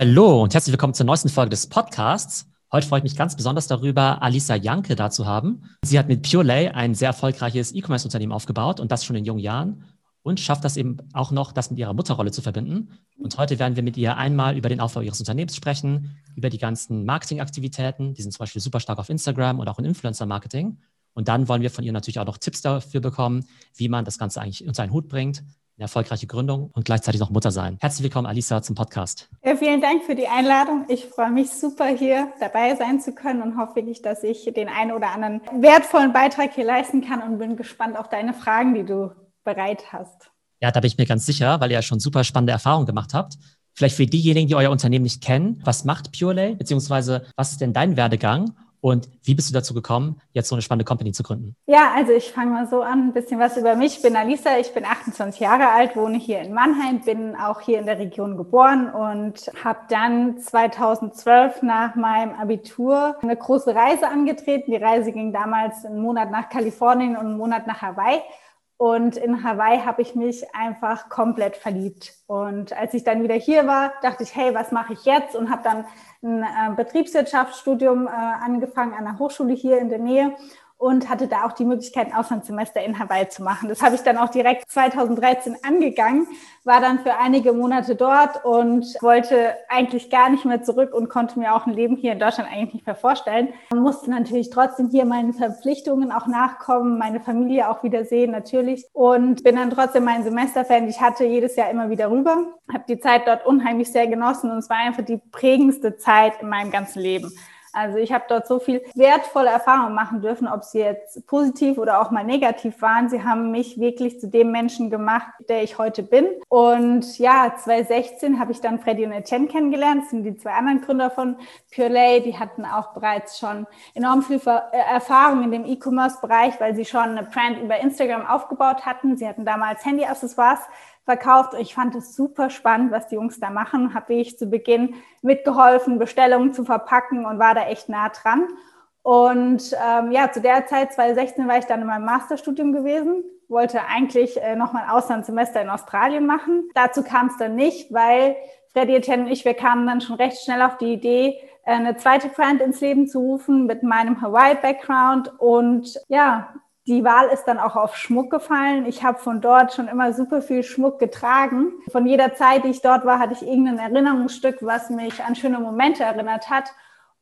Hallo und herzlich willkommen zur neuesten Folge des Podcasts. Heute freue ich mich ganz besonders darüber, Alisa Janke da zu haben. Sie hat mit PureLay ein sehr erfolgreiches E-Commerce-Unternehmen aufgebaut und das schon in jungen Jahren und schafft das eben auch noch, das mit ihrer Mutterrolle zu verbinden. Und heute werden wir mit ihr einmal über den Aufbau ihres Unternehmens sprechen, über die ganzen Marketingaktivitäten, die sind zum Beispiel super stark auf Instagram und auch in Influencer-Marketing. Und dann wollen wir von ihr natürlich auch noch Tipps dafür bekommen, wie man das Ganze eigentlich unter einen Hut bringt eine erfolgreiche Gründung und gleichzeitig noch Mutter sein. Herzlich willkommen, Alisa, zum Podcast. Ja, vielen Dank für die Einladung. Ich freue mich super, hier dabei sein zu können und hoffe wirklich, dass ich den einen oder anderen wertvollen Beitrag hier leisten kann und bin gespannt auf deine Fragen, die du bereit hast. Ja, da bin ich mir ganz sicher, weil ihr ja schon super spannende Erfahrungen gemacht habt. Vielleicht für diejenigen, die euer Unternehmen nicht kennen, was macht PureLay, beziehungsweise was ist denn dein Werdegang und wie bist du dazu gekommen, jetzt so eine spannende Company zu gründen? Ja, also ich fange mal so an, ein bisschen was über mich. Ich bin Alisa, ich bin 28 Jahre alt, wohne hier in Mannheim, bin auch hier in der Region geboren und habe dann 2012 nach meinem Abitur eine große Reise angetreten. Die Reise ging damals einen Monat nach Kalifornien und einen Monat nach Hawaii. Und in Hawaii habe ich mich einfach komplett verliebt. Und als ich dann wieder hier war, dachte ich, hey, was mache ich jetzt? Und habe dann ein äh, Betriebswirtschaftsstudium äh, angefangen an der Hochschule hier in der Nähe und hatte da auch die Möglichkeit, ein Auslandssemester in Hawaii zu machen. Das habe ich dann auch direkt 2013 angegangen, war dann für einige Monate dort und wollte eigentlich gar nicht mehr zurück und konnte mir auch ein Leben hier in Deutschland eigentlich nicht mehr vorstellen. Man musste natürlich trotzdem hier meinen Verpflichtungen auch nachkommen, meine Familie auch wieder sehen natürlich und bin dann trotzdem mein Semesterfan. Ich hatte jedes Jahr immer wieder rüber, habe die Zeit dort unheimlich sehr genossen und es war einfach die prägendste Zeit in meinem ganzen Leben. Also ich habe dort so viel wertvolle Erfahrungen machen dürfen, ob sie jetzt positiv oder auch mal negativ waren. Sie haben mich wirklich zu dem Menschen gemacht, der ich heute bin. Und ja, 2016 habe ich dann Freddy und Etienne kennengelernt. Das sind die zwei anderen Gründer von PureLay. Die hatten auch bereits schon enorm viel äh, Erfahrung in dem E-Commerce-Bereich, weil sie schon eine Brand über Instagram aufgebaut hatten. Sie hatten damals Handy-Accessoires verkauft. Ich fand es super spannend, was die Jungs da machen. Habe ich zu Beginn mitgeholfen, Bestellungen zu verpacken und war da echt nah dran. Und ähm, ja, zu der Zeit, 2016, war ich dann in meinem Masterstudium gewesen, wollte eigentlich äh, noch mal ein Auslandssemester in Australien machen. Dazu kam es dann nicht, weil Freddy Etienne und ich, wir kamen dann schon recht schnell auf die Idee, äh, eine zweite Brand ins Leben zu rufen mit meinem Hawaii-Background. Und ja, die Wahl ist dann auch auf Schmuck gefallen. Ich habe von dort schon immer super viel Schmuck getragen. Von jeder Zeit, die ich dort war, hatte ich irgendein Erinnerungsstück, was mich an schöne Momente erinnert hat.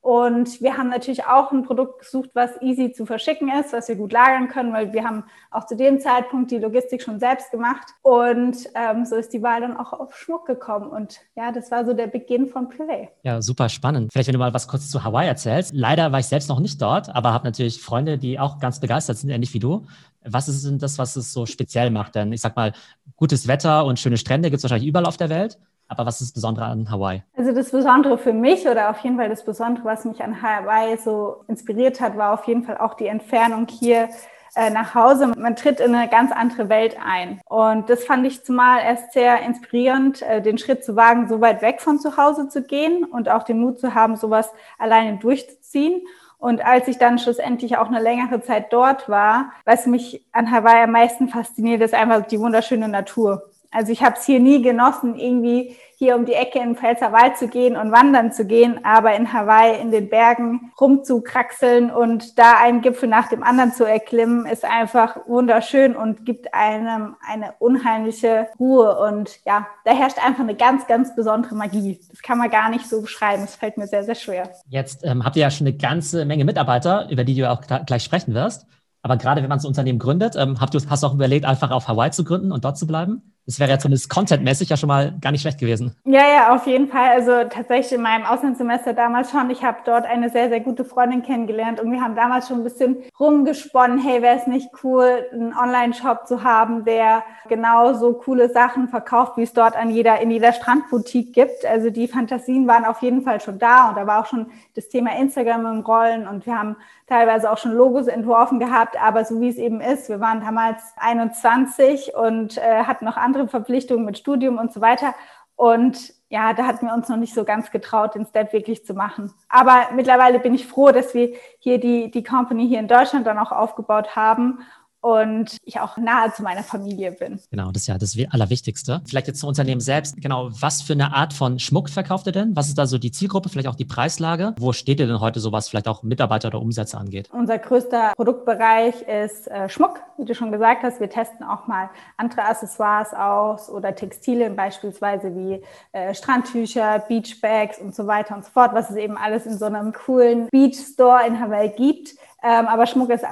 Und wir haben natürlich auch ein Produkt gesucht, was easy zu verschicken ist, was wir gut lagern können, weil wir haben auch zu dem Zeitpunkt die Logistik schon selbst gemacht. Und ähm, so ist die Wahl dann auch auf Schmuck gekommen. Und ja, das war so der Beginn von Play. Ja, super spannend. Vielleicht, wenn du mal was kurz zu Hawaii erzählst. Leider war ich selbst noch nicht dort, aber habe natürlich Freunde, die auch ganz begeistert sind, ähnlich wie du. Was ist denn das, was es so speziell macht? Denn ich sag mal, gutes Wetter und schöne Strände gibt es wahrscheinlich überall auf der Welt. Aber was ist das Besondere an Hawaii? Also das Besondere für mich oder auf jeden Fall das Besondere, was mich an Hawaii so inspiriert hat, war auf jeden Fall auch die Entfernung hier äh, nach Hause. Man tritt in eine ganz andere Welt ein. Und das fand ich zumal erst sehr inspirierend, äh, den Schritt zu wagen, so weit weg von zu Hause zu gehen und auch den Mut zu haben, sowas alleine durchzuziehen. Und als ich dann schlussendlich auch eine längere Zeit dort war, was mich an Hawaii am meisten fasziniert, ist einfach die wunderschöne Natur. Also ich habe es hier nie genossen, irgendwie hier um die Ecke in den Pfälzerwald zu gehen und wandern zu gehen, aber in Hawaii in den Bergen rumzukraxeln und da einen Gipfel nach dem anderen zu erklimmen, ist einfach wunderschön und gibt einem eine unheimliche Ruhe. Und ja, da herrscht einfach eine ganz, ganz besondere Magie. Das kann man gar nicht so beschreiben. Es fällt mir sehr, sehr schwer. Jetzt ähm, habt ihr ja schon eine ganze Menge Mitarbeiter, über die du auch gleich sprechen wirst. Aber gerade wenn man so ein Unternehmen gründet, ähm, habt du, hast du auch überlegt, einfach auf Hawaii zu gründen und dort zu bleiben? Das wäre ja zumindest contentmäßig ja schon mal gar nicht schlecht gewesen. Ja, ja, auf jeden Fall. Also tatsächlich in meinem Auslandssemester damals schon. Ich habe dort eine sehr, sehr gute Freundin kennengelernt und wir haben damals schon ein bisschen rumgesponnen, hey, wäre es nicht cool, einen Online-Shop zu haben, der genauso coole Sachen verkauft, wie es dort an jeder, in jeder Strandboutique gibt. Also die Fantasien waren auf jeden Fall schon da und da war auch schon das Thema Instagram im Rollen und wir haben teilweise auch schon Logos entworfen gehabt, aber so wie es eben ist, wir waren damals 21 und äh, hatten noch andere Verpflichtungen mit Studium und so weiter. Und ja, da hatten wir uns noch nicht so ganz getraut, den Step wirklich zu machen. Aber mittlerweile bin ich froh, dass wir hier die, die Company hier in Deutschland dann auch aufgebaut haben und ich auch nahe zu meiner Familie bin. Genau, das ist ja das Allerwichtigste. Vielleicht jetzt zum Unternehmen selbst. Genau, was für eine Art von Schmuck verkauft ihr denn? Was ist da so die Zielgruppe, vielleicht auch die Preislage? Wo steht ihr denn heute so, was vielleicht auch Mitarbeiter oder Umsätze angeht? Unser größter Produktbereich ist äh, Schmuck, wie du schon gesagt hast. Wir testen auch mal andere Accessoires aus oder Textilien beispielsweise wie äh, Strandtücher, Beachbags und so weiter und so fort, was es eben alles in so einem coolen Beach Store in Hawaii gibt. Ähm, aber Schmuck ist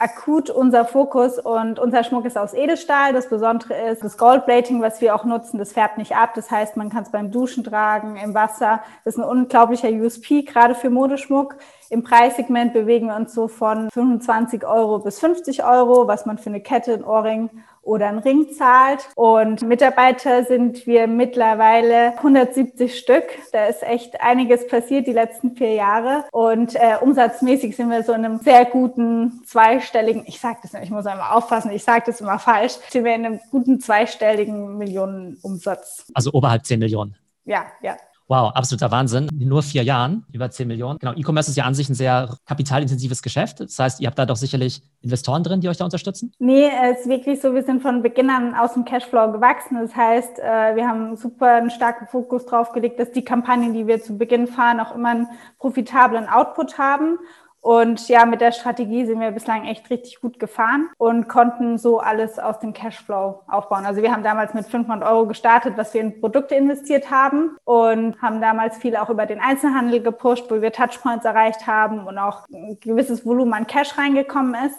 akut unser Fokus und unser Schmuck ist aus Edelstahl. Das Besondere ist das Goldplating, was wir auch nutzen, das färbt nicht ab. Das heißt, man kann es beim Duschen tragen, im Wasser. Das ist ein unglaublicher USP, gerade für Modeschmuck. Im Preissegment bewegen wir uns so von 25 Euro bis 50 Euro, was man für eine Kette, ein Ohrring oder einen Ring zahlt. Und Mitarbeiter sind wir mittlerweile 170 Stück. Da ist echt einiges passiert die letzten vier Jahre. Und äh, umsatzmäßig sind wir so in einem sehr guten zweistelligen, ich sage das nicht, ich muss einmal aufpassen, ich sage das immer falsch, sind wir in einem guten zweistelligen Millionenumsatz. Also oberhalb 10 Millionen. Ja, ja. Wow, absoluter Wahnsinn. In nur vier Jahren über 10 Millionen. Genau, E-Commerce ist ja an sich ein sehr kapitalintensives Geschäft. Das heißt, ihr habt da doch sicherlich Investoren drin, die euch da unterstützen? Nee, es ist wirklich so, wir sind von Beginn an aus dem Cashflow gewachsen. Das heißt, äh, wir haben super einen starken Fokus drauf gelegt, dass die Kampagnen, die wir zu Beginn fahren, auch immer einen profitablen Output haben. Und ja, mit der Strategie sind wir bislang echt richtig gut gefahren und konnten so alles aus dem Cashflow aufbauen. Also wir haben damals mit 500 Euro gestartet, was wir in Produkte investiert haben und haben damals viel auch über den Einzelhandel gepusht, wo wir Touchpoints erreicht haben und auch ein gewisses Volumen an Cash reingekommen ist.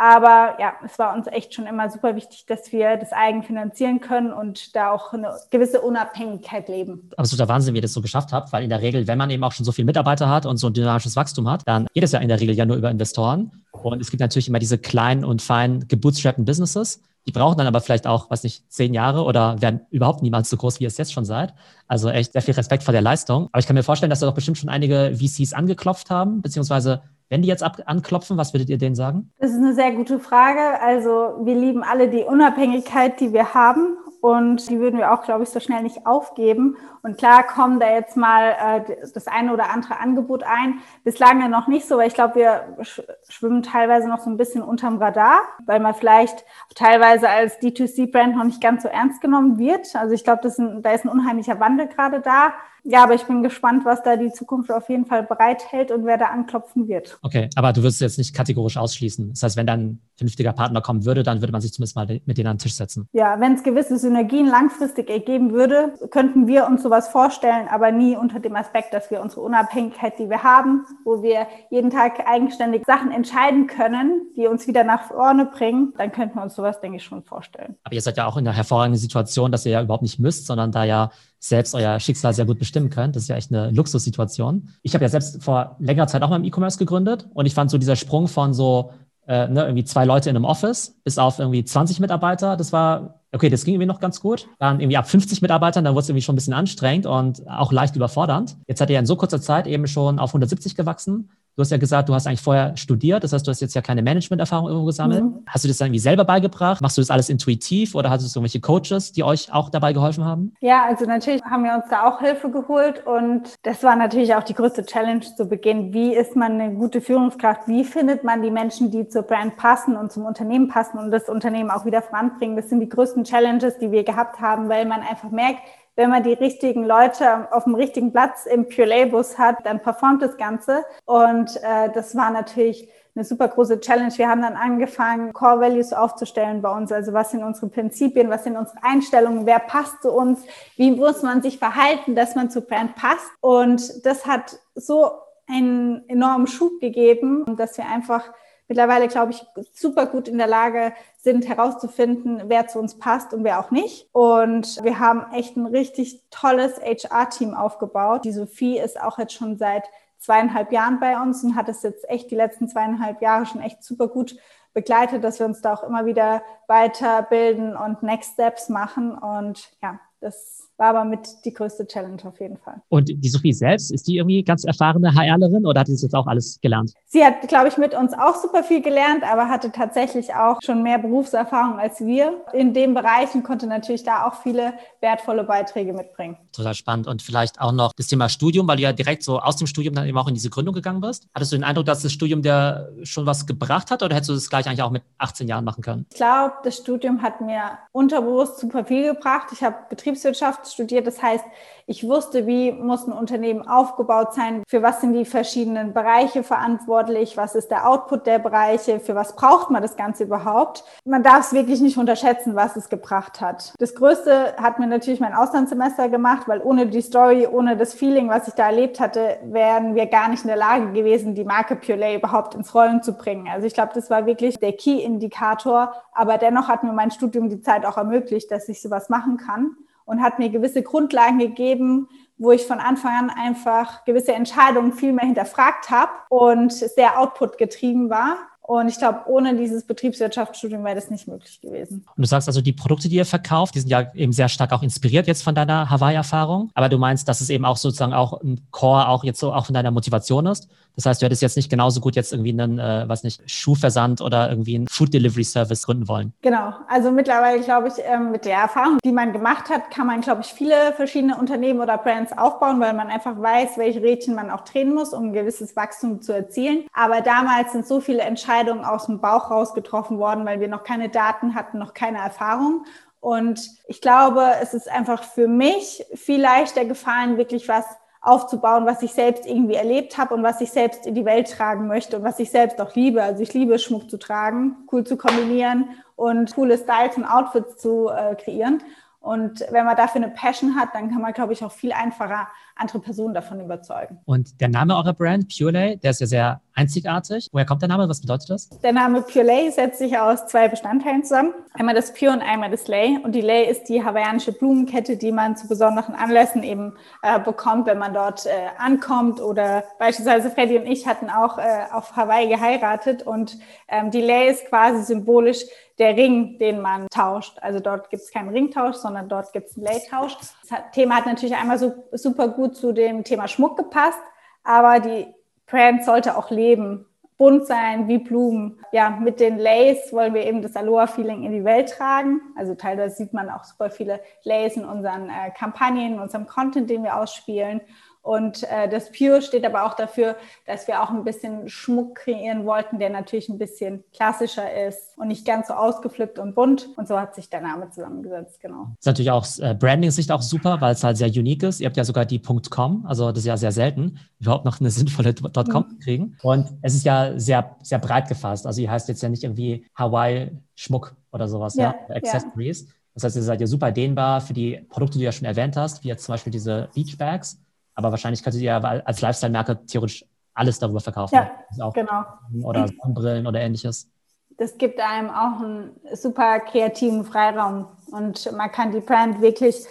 Aber ja, es war uns echt schon immer super wichtig, dass wir das eigen finanzieren können und da auch eine gewisse Unabhängigkeit leben. Absoluter Wahnsinn, wie ihr das so geschafft habt, weil in der Regel, wenn man eben auch schon so viele Mitarbeiter hat und so ein dynamisches Wachstum hat, dann geht es ja in der Regel ja nur über Investoren. Und es gibt natürlich immer diese kleinen und feinen gebootstrappten Businesses. Die brauchen dann aber vielleicht auch, weiß nicht, zehn Jahre oder werden überhaupt niemals so groß, wie ihr es jetzt schon seid. Also echt sehr viel Respekt vor der Leistung. Aber ich kann mir vorstellen, dass da doch bestimmt schon einige VCs angeklopft haben, beziehungsweise wenn die jetzt ab, anklopfen, was würdet ihr denen sagen? Das ist eine sehr gute Frage. Also wir lieben alle die Unabhängigkeit, die wir haben und die würden wir auch, glaube ich, so schnell nicht aufgeben. Und klar kommen da jetzt mal äh, das eine oder andere Angebot ein. Bislang ja noch nicht so, weil ich glaube, wir sch schwimmen teilweise noch so ein bisschen unterm Radar, weil man vielleicht teilweise als D2C-Brand noch nicht ganz so ernst genommen wird. Also ich glaube, da ist ein unheimlicher Wandel gerade da. Ja, aber ich bin gespannt, was da die Zukunft auf jeden Fall bereithält und wer da anklopfen wird. Okay, aber du würdest jetzt nicht kategorisch ausschließen. Das heißt, wenn dann ein vernünftiger Partner kommen würde, dann würde man sich zumindest mal mit denen an den Tisch setzen. Ja, wenn es gewisse Synergien langfristig ergeben würde, könnten wir uns sowas vorstellen, aber nie unter dem Aspekt, dass wir unsere Unabhängigkeit, die wir haben, wo wir jeden Tag eigenständig Sachen entscheiden können, die uns wieder nach vorne bringen, dann könnten wir uns sowas, denke ich, schon vorstellen. Aber ihr seid ja auch in einer hervorragenden Situation, dass ihr ja überhaupt nicht müsst, sondern da ja selbst euer Schicksal sehr gut bestimmen könnt. Das ist ja echt eine Luxussituation. Ich habe ja selbst vor längerer Zeit auch mal im E-Commerce gegründet und ich fand so dieser Sprung von so äh, ne, irgendwie zwei Leute in einem Office bis auf irgendwie 20 Mitarbeiter, das war, okay, das ging irgendwie noch ganz gut. Dann irgendwie ab 50 Mitarbeitern, dann wurde es irgendwie schon ein bisschen anstrengend und auch leicht überfordernd. Jetzt er ja in so kurzer Zeit eben schon auf 170 gewachsen. Du hast ja gesagt, du hast eigentlich vorher studiert, das heißt, du hast jetzt ja keine Management-Erfahrung irgendwo gesammelt. Mhm. Hast du das dann irgendwie selber beigebracht? Machst du das alles intuitiv oder hast du irgendwelche Coaches, die euch auch dabei geholfen haben? Ja, also natürlich haben wir uns da auch Hilfe geholt und das war natürlich auch die größte Challenge zu Beginn. Wie ist man eine gute Führungskraft? Wie findet man die Menschen, die zur Brand passen und zum Unternehmen passen und das Unternehmen auch wieder voranbringen? Das sind die größten Challenges, die wir gehabt haben, weil man einfach merkt, wenn man die richtigen Leute auf dem richtigen Platz im Pure Labus hat, dann performt das Ganze. Und äh, das war natürlich eine super große Challenge. Wir haben dann angefangen, Core Values aufzustellen bei uns. Also was sind unsere Prinzipien, was sind unsere Einstellungen, wer passt zu uns, wie muss man sich verhalten, dass man zu Brand passt. Und das hat so einen enormen Schub gegeben, dass wir einfach mittlerweile, glaube ich, super gut in der Lage sind, herauszufinden, wer zu uns passt und wer auch nicht. Und wir haben echt ein richtig tolles HR-Team aufgebaut. Die Sophie ist auch jetzt schon seit zweieinhalb Jahren bei uns und hat es jetzt echt die letzten zweieinhalb Jahre schon echt super gut begleitet, dass wir uns da auch immer wieder weiterbilden und Next Steps machen. Und ja, das war aber mit die größte Challenge auf jeden Fall. Und die Sophie selbst, ist die irgendwie ganz erfahrene HRlerin oder hat sie das jetzt auch alles gelernt? Sie hat, glaube ich, mit uns auch super viel gelernt, aber hatte tatsächlich auch schon mehr Berufserfahrung als wir in dem Bereich und konnte natürlich da auch viele wertvolle Beiträge mitbringen. Total spannend. Und vielleicht auch noch das Thema Studium, weil du ja direkt so aus dem Studium dann eben auch in diese Gründung gegangen bist. Hattest du den Eindruck, dass das Studium dir schon was gebracht hat oder hättest du das gleich eigentlich auch mit 18 Jahren machen können? Ich glaube, das Studium hat mir unterbewusst super viel gebracht. Ich habe Betriebswirtschaft studiert. Das heißt, ich wusste, wie muss ein Unternehmen aufgebaut sein, für was sind die verschiedenen Bereiche verantwortlich, was ist der Output der Bereiche, für was braucht man das Ganze überhaupt. Man darf es wirklich nicht unterschätzen, was es gebracht hat. Das Größte hat mir natürlich mein Auslandssemester gemacht, weil ohne die Story, ohne das Feeling, was ich da erlebt hatte, wären wir gar nicht in der Lage gewesen, die Marke Pure überhaupt ins Rollen zu bringen. Also ich glaube, das war wirklich der Key-Indikator, aber dennoch hat mir mein Studium die Zeit auch ermöglicht, dass ich sowas machen kann und hat mir gewisse Grundlagen gegeben, wo ich von Anfang an einfach gewisse Entscheidungen viel mehr hinterfragt habe und sehr output getrieben war. Und ich glaube, ohne dieses Betriebswirtschaftsstudium wäre das nicht möglich gewesen. Und du sagst also, die Produkte, die ihr verkauft, die sind ja eben sehr stark auch inspiriert jetzt von deiner Hawaii-Erfahrung. Aber du meinst, dass es eben auch sozusagen auch ein Core auch jetzt so auch von deiner Motivation ist. Das heißt, du hättest jetzt nicht genauso gut jetzt irgendwie einen, äh, was nicht, Schuhversand oder irgendwie einen Food Delivery Service gründen wollen. Genau. Also mittlerweile glaube ich, ähm, mit der Erfahrung, die man gemacht hat, kann man, glaube ich, viele verschiedene Unternehmen oder Brands aufbauen, weil man einfach weiß, welche Rädchen man auch drehen muss, um ein gewisses Wachstum zu erzielen. Aber damals sind so viele Entscheidungen aus dem Bauch raus getroffen worden, weil wir noch keine Daten hatten, noch keine Erfahrung. Und ich glaube, es ist einfach für mich viel leichter gefallen, wirklich was aufzubauen, was ich selbst irgendwie erlebt habe und was ich selbst in die Welt tragen möchte und was ich selbst auch liebe. Also ich liebe Schmuck zu tragen, cool zu kombinieren und coole Styles und Outfits zu äh, kreieren. Und wenn man dafür eine Passion hat, dann kann man, glaube ich, auch viel einfacher andere Personen davon überzeugen. Und der Name eurer Brand, Purelay, der ist ja sehr einzigartig. Woher kommt der Name? Was bedeutet das? Der Name Purelay setzt sich aus zwei Bestandteilen zusammen. Einmal das Pure und einmal das Lay. Und die Lay ist die hawaiianische Blumenkette, die man zu besonderen Anlässen eben äh, bekommt, wenn man dort äh, ankommt. Oder beispielsweise Freddy und ich hatten auch äh, auf Hawaii geheiratet. Und ähm, die Lay ist quasi symbolisch der Ring, den man tauscht. Also dort gibt es keinen Ringtausch, sondern dort gibt es einen Laytausch. Das Thema hat natürlich einmal so, super gut zu dem Thema Schmuck gepasst, aber die Brand sollte auch leben, bunt sein wie Blumen. Ja, mit den Lays wollen wir eben das Aloha-Feeling in die Welt tragen. Also teilweise sieht man auch super viele Lays in unseren äh, Kampagnen, in unserem Content, den wir ausspielen. Und äh, das Pure steht aber auch dafür, dass wir auch ein bisschen Schmuck kreieren wollten, der natürlich ein bisschen klassischer ist und nicht ganz so ausgeflippt und bunt. Und so hat sich der Name zusammengesetzt, genau. Das ist natürlich auch äh, Branding-Sicht auch super, weil es halt sehr unique ist. Ihr habt ja sogar die .com, also das ist ja sehr selten, überhaupt noch eine sinnvolle .com mhm. kriegen. Und es ist ja sehr, sehr breit gefasst. Also ihr heißt jetzt ja nicht irgendwie Hawaii Schmuck oder sowas, ja, ja Accessories. Ja. Das heißt, ihr seid ja super dehnbar für die Produkte, die du ja schon erwähnt hast, wie jetzt zum Beispiel diese Beach Bags aber wahrscheinlich könntet ihr als Lifestyle-Marke theoretisch alles darüber verkaufen. Ja, auch genau. Oder Sonnenbrillen oder ähnliches. Das gibt einem auch einen super kreativen Freiraum und man kann die Brand wirklich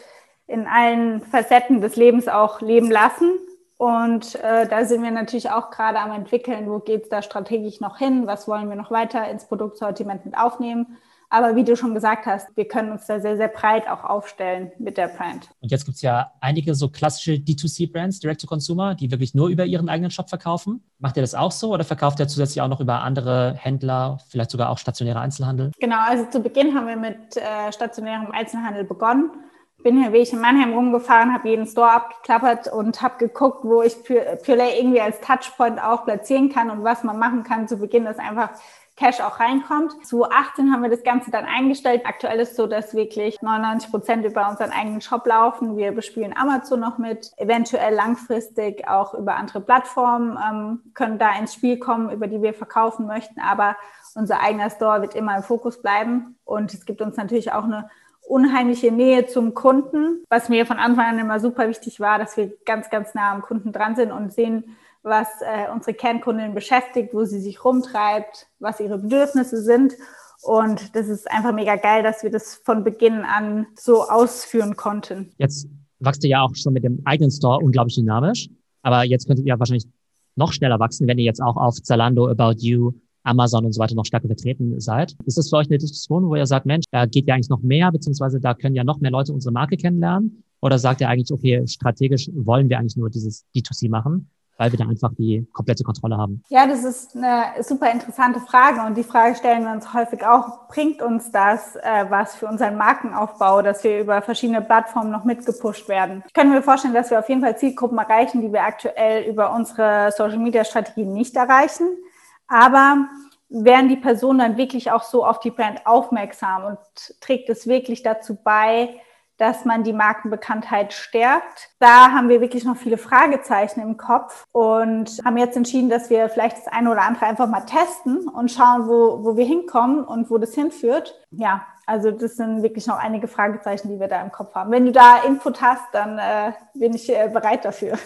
in allen Facetten des Lebens auch leben lassen. Und äh, da sind wir natürlich auch gerade am entwickeln, wo geht es da strategisch noch hin, was wollen wir noch weiter ins Produktsortiment mit aufnehmen. Aber wie du schon gesagt hast, wir können uns da sehr, sehr breit auch aufstellen mit der Brand. Und jetzt gibt es ja einige so klassische D2C-Brands, Direct-to-Consumer, die wirklich nur über ihren eigenen Shop verkaufen. Macht ihr das auch so oder verkauft ihr zusätzlich auch noch über andere Händler, vielleicht sogar auch stationäre Einzelhandel? Genau, also zu Beginn haben wir mit äh, stationärem Einzelhandel begonnen bin hier wie ich in Mannheim rumgefahren, habe jeden Store abgeklappert und habe geguckt, wo ich Purelay irgendwie als Touchpoint auch platzieren kann und was man machen kann. Zu Beginn ist einfach Cash auch reinkommt. 2018 haben wir das Ganze dann eingestellt. Aktuell ist es so, dass wirklich 99 Prozent über unseren eigenen Shop laufen. Wir bespielen Amazon noch mit, eventuell langfristig auch über andere Plattformen, ähm, können da ins Spiel kommen, über die wir verkaufen möchten. Aber unser eigener Store wird immer im Fokus bleiben. Und es gibt uns natürlich auch eine unheimliche Nähe zum Kunden, was mir von Anfang an immer super wichtig war, dass wir ganz, ganz nah am Kunden dran sind und sehen, was äh, unsere Kernkundin beschäftigt, wo sie sich rumtreibt, was ihre Bedürfnisse sind. Und das ist einfach mega geil, dass wir das von Beginn an so ausführen konnten. Jetzt wächst ihr ja auch schon mit dem eigenen Store unglaublich dynamisch. Aber jetzt könntet ihr wahrscheinlich noch schneller wachsen, wenn ihr jetzt auch auf Zalando, About You, Amazon und so weiter noch stärker vertreten seid. Ist das für euch eine Diskussion, wo ihr sagt, Mensch, da geht ja eigentlich noch mehr, beziehungsweise da können ja noch mehr Leute unsere Marke kennenlernen? Oder sagt ihr eigentlich, okay, strategisch wollen wir eigentlich nur dieses D2C machen? Weil wir da einfach die komplette Kontrolle haben? Ja, das ist eine super interessante Frage und die Frage stellen wir uns häufig auch, bringt uns das äh, was für unseren Markenaufbau, dass wir über verschiedene Plattformen noch mitgepusht werden? Ich könnte mir vorstellen, dass wir auf jeden Fall Zielgruppen erreichen, die wir aktuell über unsere Social-Media-Strategie nicht erreichen, aber werden die Personen dann wirklich auch so auf die Brand aufmerksam und trägt es wirklich dazu bei, dass man die Markenbekanntheit stärkt. Da haben wir wirklich noch viele Fragezeichen im Kopf und haben jetzt entschieden, dass wir vielleicht das eine oder andere einfach mal testen und schauen, wo, wo wir hinkommen und wo das hinführt. Ja, also das sind wirklich noch einige Fragezeichen, die wir da im Kopf haben. Wenn du da Input hast, dann äh, bin ich äh, bereit dafür.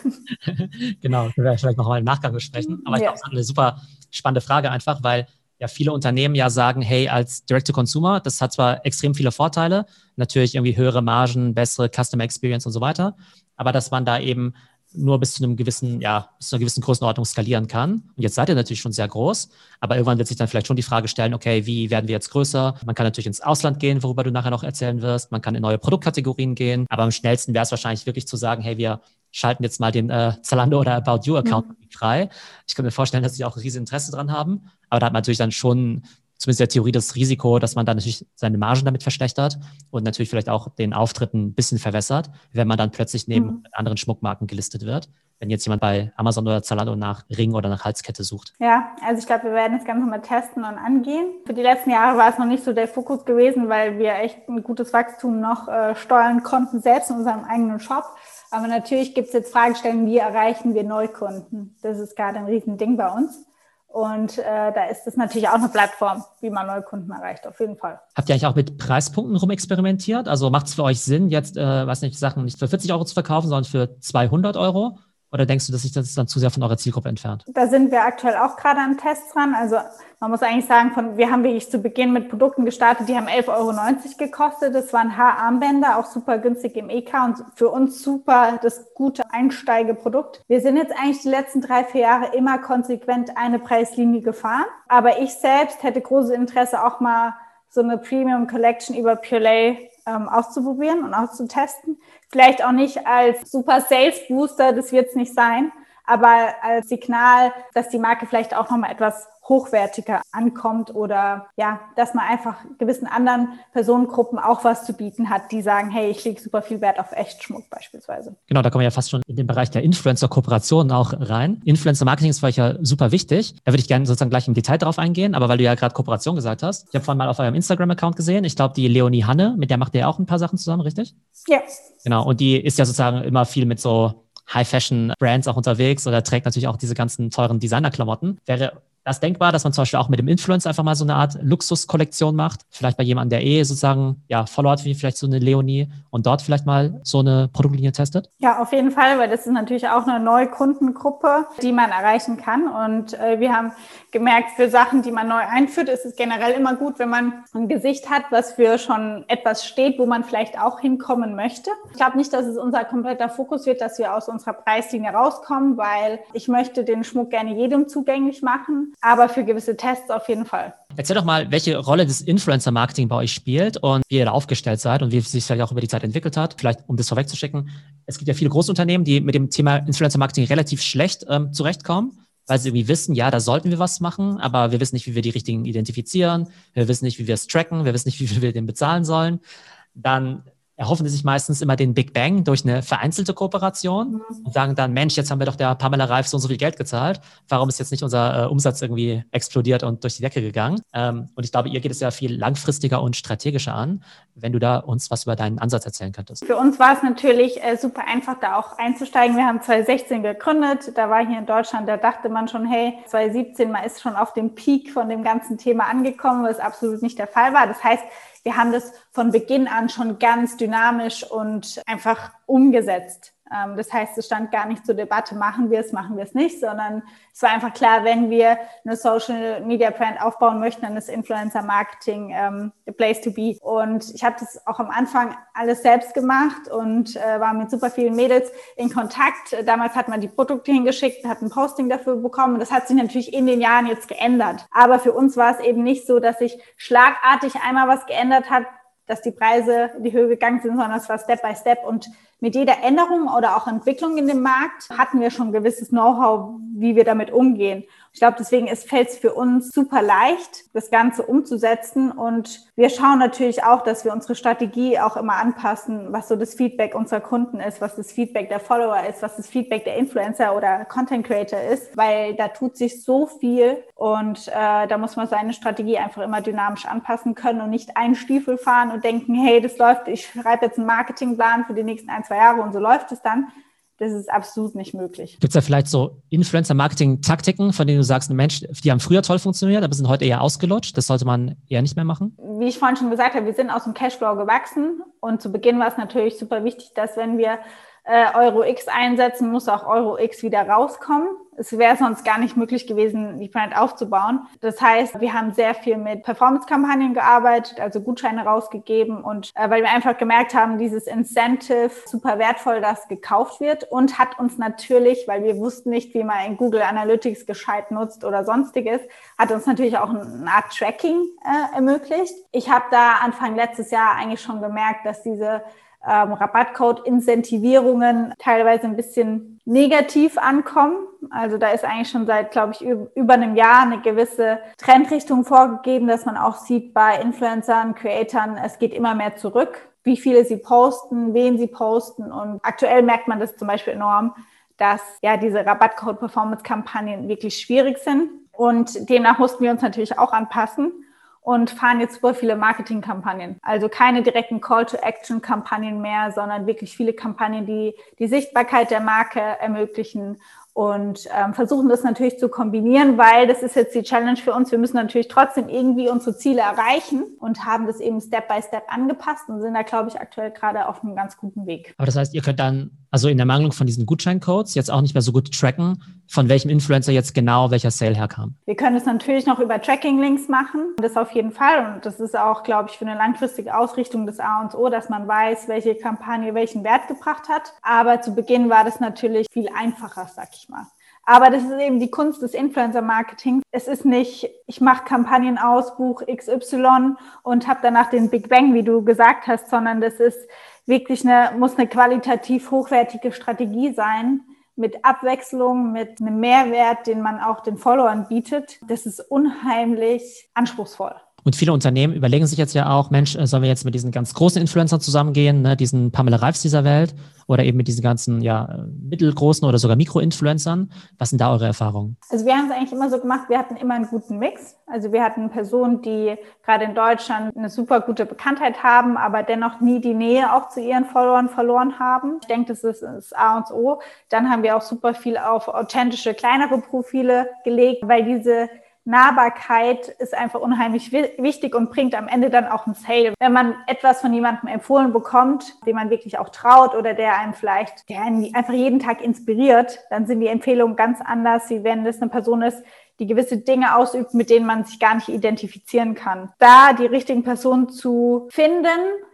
genau, können wir vielleicht noch mal im Nachgang besprechen. Aber ich ja. glaube, es ist eine super spannende Frage einfach, weil ja viele Unternehmen ja sagen, hey, als Direct-to-Consumer, das hat zwar extrem viele Vorteile, natürlich irgendwie höhere Margen, bessere Customer Experience und so weiter, aber dass man da eben nur bis zu einem gewissen, ja, bis zu einer gewissen Größenordnung skalieren kann. Und jetzt seid ihr natürlich schon sehr groß, aber irgendwann wird sich dann vielleicht schon die Frage stellen, okay, wie werden wir jetzt größer? Man kann natürlich ins Ausland gehen, worüber du nachher noch erzählen wirst. Man kann in neue Produktkategorien gehen, aber am schnellsten wäre es wahrscheinlich wirklich zu sagen, hey, wir schalten jetzt mal den äh, Zalando oder About You Account mhm. frei. Ich kann mir vorstellen, dass sie auch ein riesiges Interesse dran haben, aber da hat man natürlich dann schon zumindest der Theorie das Risiko, dass man dann natürlich seine Margen damit verschlechtert und natürlich vielleicht auch den Auftritt ein bisschen verwässert, wenn man dann plötzlich neben mhm. anderen Schmuckmarken gelistet wird. Wenn jetzt jemand bei Amazon oder Zalando nach Ring oder nach Halskette sucht. Ja, also ich glaube, wir werden das Ganze mal testen und angehen. Für die letzten Jahre war es noch nicht so der Fokus gewesen, weil wir echt ein gutes Wachstum noch äh, steuern konnten, selbst in unserem eigenen Shop. Aber natürlich gibt es jetzt Fragestellungen, wie erreichen wir Neukunden? Das ist gerade ein Riesending bei uns. Und äh, da ist es natürlich auch eine Plattform, wie man neue Kunden erreicht, auf jeden Fall. Habt ihr eigentlich auch mit Preispunkten rumexperimentiert? Also macht es für euch Sinn, jetzt, äh, weiß nicht, Sachen nicht für 40 Euro zu verkaufen, sondern für 200 Euro? Oder denkst du, dass sich das dann zu sehr von eurer Zielgruppe entfernt? Da sind wir aktuell auch gerade am Test dran. Also man muss eigentlich sagen, von, wir haben wirklich zu Beginn mit Produkten gestartet, die haben 11,90 Euro gekostet. Das waren Haararmbänder, auch super günstig im EK und für uns super das gute Einsteigeprodukt. Wir sind jetzt eigentlich die letzten drei, vier Jahre immer konsequent eine Preislinie gefahren. Aber ich selbst hätte großes Interesse auch mal so eine Premium Collection über Purelay ähm, auszuprobieren und auszutesten. Vielleicht auch nicht als super Sales Booster, das wird es nicht sein, aber als Signal, dass die Marke vielleicht auch nochmal etwas hochwertiger ankommt oder ja, dass man einfach gewissen anderen Personengruppen auch was zu bieten hat, die sagen, hey, ich lege super viel Wert auf Echtschmuck beispielsweise. Genau, da kommen wir ja fast schon in den Bereich der Influencer-Kooperationen auch rein. Influencer-Marketing ist für euch ja super wichtig. Da würde ich gerne sozusagen gleich im Detail drauf eingehen, aber weil du ja gerade Kooperation gesagt hast, ich habe vorhin mal auf eurem Instagram-Account gesehen, ich glaube, die Leonie Hanne, mit der macht ihr ja auch ein paar Sachen zusammen, richtig? Ja. Genau, und die ist ja sozusagen immer viel mit so High-Fashion-Brands auch unterwegs oder trägt natürlich auch diese ganzen teuren Designer-Klamotten. Wäre das denkbar, dass man zum Beispiel auch mit dem Influencer einfach mal so eine Art Luxuskollektion macht. Vielleicht bei jemandem, der eh sozusagen ja Follower hat, wie vielleicht so eine Leonie und dort vielleicht mal so eine Produktlinie testet? Ja, auf jeden Fall, weil das ist natürlich auch eine neue Kundengruppe, die man erreichen kann. Und äh, wir haben gemerkt, für Sachen, die man neu einführt, ist es generell immer gut, wenn man ein Gesicht hat, was für schon etwas steht, wo man vielleicht auch hinkommen möchte. Ich glaube nicht, dass es unser kompletter Fokus wird, dass wir aus unserer Preislinie rauskommen, weil ich möchte den Schmuck gerne jedem zugänglich machen aber für gewisse Tests auf jeden Fall. Erzähl doch mal, welche Rolle das Influencer-Marketing bei euch spielt und wie ihr da aufgestellt seid und wie es sich vielleicht auch über die Zeit entwickelt hat. Vielleicht, um das vorwegzuschicken. Es gibt ja viele Großunternehmen, die mit dem Thema Influencer-Marketing relativ schlecht ähm, zurechtkommen, weil sie irgendwie wissen, ja, da sollten wir was machen, aber wir wissen nicht, wie wir die richtigen identifizieren. Wir wissen nicht, wie wir es tracken. Wir wissen nicht, wie wir den bezahlen sollen. Dann erhoffen sie sich meistens immer den Big Bang durch eine vereinzelte Kooperation mhm. und sagen dann, Mensch, jetzt haben wir doch der Pamela Reif so und so viel Geld gezahlt. Warum ist jetzt nicht unser äh, Umsatz irgendwie explodiert und durch die Decke gegangen? Ähm, und ich glaube, ihr geht es ja viel langfristiger und strategischer an, wenn du da uns was über deinen Ansatz erzählen könntest. Für uns war es natürlich äh, super einfach, da auch einzusteigen. Wir haben 2016 gegründet. Da war hier in Deutschland, da dachte man schon, hey, 2017, man ist schon auf dem Peak von dem ganzen Thema angekommen, was absolut nicht der Fall war. Das heißt, wir haben das von Beginn an schon ganz dynamisch und einfach umgesetzt. Ähm, das heißt, es stand gar nicht zur Debatte, machen wir es, machen wir es nicht, sondern es war einfach klar, wenn wir eine Social Media Brand aufbauen möchten, dann ist Influencer Marketing ähm, the place to be. Und ich habe das auch am Anfang alles selbst gemacht und äh, war mit super vielen Mädels in Kontakt. Damals hat man die Produkte hingeschickt, hat ein Posting dafür bekommen. Das hat sich natürlich in den Jahren jetzt geändert. Aber für uns war es eben nicht so, dass sich schlagartig einmal was geändert hat, dass die Preise in die Höhe gegangen sind, sondern es war Step by Step und mit jeder Änderung oder auch Entwicklung in dem Markt hatten wir schon ein gewisses Know-how, wie wir damit umgehen. Ich glaube, deswegen fällt es für uns super leicht, das Ganze umzusetzen. Und wir schauen natürlich auch, dass wir unsere Strategie auch immer anpassen, was so das Feedback unserer Kunden ist, was das Feedback der Follower ist, was das Feedback der Influencer oder Content Creator ist, weil da tut sich so viel und äh, da muss man seine Strategie einfach immer dynamisch anpassen können und nicht einen Stiefel fahren und denken, hey, das läuft, ich schreibe jetzt einen Marketingplan für die nächsten ein, zwei Jahre und so läuft es dann, das ist absolut nicht möglich. Gibt es da vielleicht so Influencer-Marketing-Taktiken, von denen du sagst, Mensch, die haben früher toll funktioniert, aber sind heute eher ausgelutscht? Das sollte man eher nicht mehr machen? Wie ich vorhin schon gesagt habe, wir sind aus dem Cashflow gewachsen und zu Beginn war es natürlich super wichtig, dass wenn wir äh, Euro X einsetzen, muss auch Euro X wieder rauskommen. Es wäre sonst gar nicht möglich gewesen, die Brand aufzubauen. Das heißt, wir haben sehr viel mit Performance-Kampagnen gearbeitet, also Gutscheine rausgegeben und äh, weil wir einfach gemerkt haben, dieses Incentive super wertvoll, dass gekauft wird und hat uns natürlich, weil wir wussten nicht, wie man in Google Analytics gescheit nutzt oder sonstiges, hat uns natürlich auch eine Art Tracking äh, ermöglicht. Ich habe da Anfang letztes Jahr eigentlich schon gemerkt, dass diese ähm, Rabattcode-Incentivierungen teilweise ein bisschen negativ ankommen. Also da ist eigentlich schon seit, glaube ich, über einem Jahr eine gewisse Trendrichtung vorgegeben, dass man auch sieht bei Influencern, Creatoren, es geht immer mehr zurück, wie viele sie posten, wen sie posten. Und aktuell merkt man das zum Beispiel enorm, dass ja diese Rabattcode-Performance-Kampagnen wirklich schwierig sind. Und demnach mussten wir uns natürlich auch anpassen und fahren jetzt super viele Marketingkampagnen. Also keine direkten Call-to-Action-Kampagnen mehr, sondern wirklich viele Kampagnen, die die Sichtbarkeit der Marke ermöglichen und ähm, versuchen das natürlich zu kombinieren, weil das ist jetzt die Challenge für uns. Wir müssen natürlich trotzdem irgendwie unsere Ziele erreichen und haben das eben Step by Step angepasst und sind da, glaube ich, aktuell gerade auf einem ganz guten Weg. Aber das heißt, ihr könnt dann also in der Mangelung von diesen Gutscheincodes jetzt auch nicht mehr so gut tracken, von welchem Influencer jetzt genau welcher Sale herkam. Wir können es natürlich noch über Tracking-Links machen, das auf jeden Fall. Und das ist auch, glaube ich, für eine langfristige Ausrichtung des A und O, dass man weiß, welche Kampagne welchen Wert gebracht hat. Aber zu Beginn war das natürlich viel einfacher, sag ich mal. Aber das ist eben die Kunst des Influencer-Marketing. Es ist nicht, ich mache Kampagnen aus, Buch XY und habe danach den Big Bang, wie du gesagt hast, sondern das ist wirklich eine, muss eine qualitativ hochwertige Strategie sein, mit Abwechslung, mit einem Mehrwert, den man auch den Followern bietet. Das ist unheimlich anspruchsvoll. Und viele Unternehmen überlegen sich jetzt ja auch, Mensch, äh, sollen wir jetzt mit diesen ganz großen Influencern zusammengehen, ne, diesen Pamela Reifs dieser Welt oder eben mit diesen ganzen ja, mittelgroßen oder sogar Mikro-Influencern? Was sind da eure Erfahrungen? Also wir haben es eigentlich immer so gemacht, wir hatten immer einen guten Mix. Also wir hatten Personen, die gerade in Deutschland eine super gute Bekanntheit haben, aber dennoch nie die Nähe auch zu ihren Followern verloren haben. Ich denke, das ist das A und O. Dann haben wir auch super viel auf authentische, kleinere Profile gelegt, weil diese Nahbarkeit ist einfach unheimlich wichtig und bringt am Ende dann auch ein Sale. Wenn man etwas von jemandem empfohlen bekommt, dem man wirklich auch traut oder der einem vielleicht, der einen einfach jeden Tag inspiriert, dann sind die Empfehlungen ganz anders, wie wenn das eine Person ist, die gewisse Dinge ausübt, mit denen man sich gar nicht identifizieren kann. Da die richtigen Personen zu finden,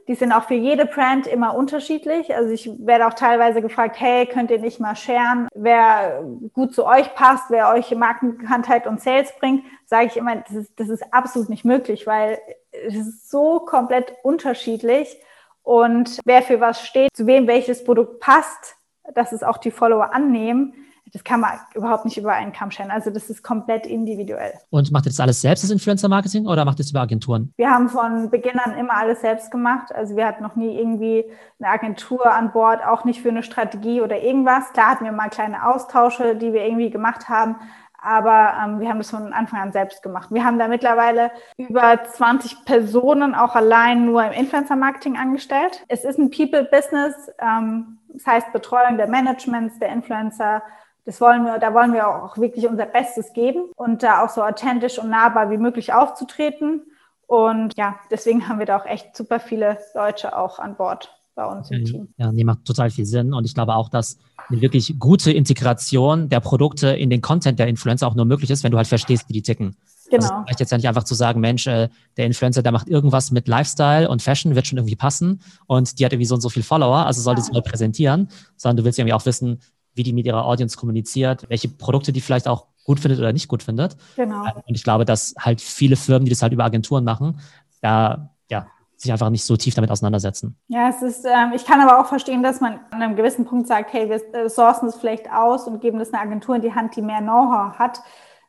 die sind auch für jede Brand immer unterschiedlich. Also ich werde auch teilweise gefragt, hey, könnt ihr nicht mal sharen, wer gut zu euch passt, wer euch Markenbekanntheit und Sales bringt, sage ich immer, das ist, das ist absolut nicht möglich, weil es ist so komplett unterschiedlich. Und wer für was steht, zu wem welches Produkt passt, dass es auch die Follower annehmen das kann man überhaupt nicht über einen Kamm scheren. Also das ist komplett individuell. Und macht ihr das alles selbst, das Influencer-Marketing, oder macht ihr das über Agenturen? Wir haben von Beginn an immer alles selbst gemacht. Also wir hatten noch nie irgendwie eine Agentur an Bord, auch nicht für eine Strategie oder irgendwas. Klar hatten wir mal kleine Austausche, die wir irgendwie gemacht haben. Aber ähm, wir haben das von Anfang an selbst gemacht. Wir haben da mittlerweile über 20 Personen auch allein nur im Influencer-Marketing angestellt. Es ist ein People-Business. Ähm, das heißt Betreuung der Managements, der Influencer, das wollen wir, da wollen wir auch wirklich unser Bestes geben und da auch so authentisch und nahbar wie möglich aufzutreten. Und ja, deswegen haben wir da auch echt super viele Deutsche auch an Bord bei uns im Team. Ja, nee, macht total viel Sinn. Und ich glaube auch, dass eine wirklich gute Integration der Produkte in den Content der Influencer auch nur möglich ist, wenn du halt verstehst, wie die ticken. Genau. Also reicht jetzt ja nicht einfach zu sagen, Mensch, äh, der Influencer, der macht irgendwas mit Lifestyle und Fashion, wird schon irgendwie passen und die hat irgendwie so und so viel Follower, also sollte ja. sie mal präsentieren, sondern du willst irgendwie auch wissen, wie die mit ihrer Audience kommuniziert, welche Produkte die vielleicht auch gut findet oder nicht gut findet. Genau. Und ich glaube, dass halt viele Firmen, die das halt über Agenturen machen, da ja sich einfach nicht so tief damit auseinandersetzen. Ja, es ist, ähm, ich kann aber auch verstehen, dass man an einem gewissen Punkt sagt, hey, wir äh, sourcen es vielleicht aus und geben das einer Agentur in die Hand, die mehr Know-how hat.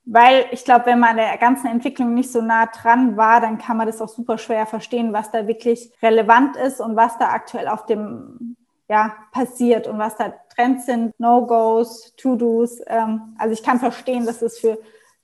Weil ich glaube, wenn man der ganzen Entwicklung nicht so nah dran war, dann kann man das auch super schwer verstehen, was da wirklich relevant ist und was da aktuell auf dem ja, passiert und was da Trends sind, No-Gos, To-Dos. Ähm, also ich kann verstehen, dass es für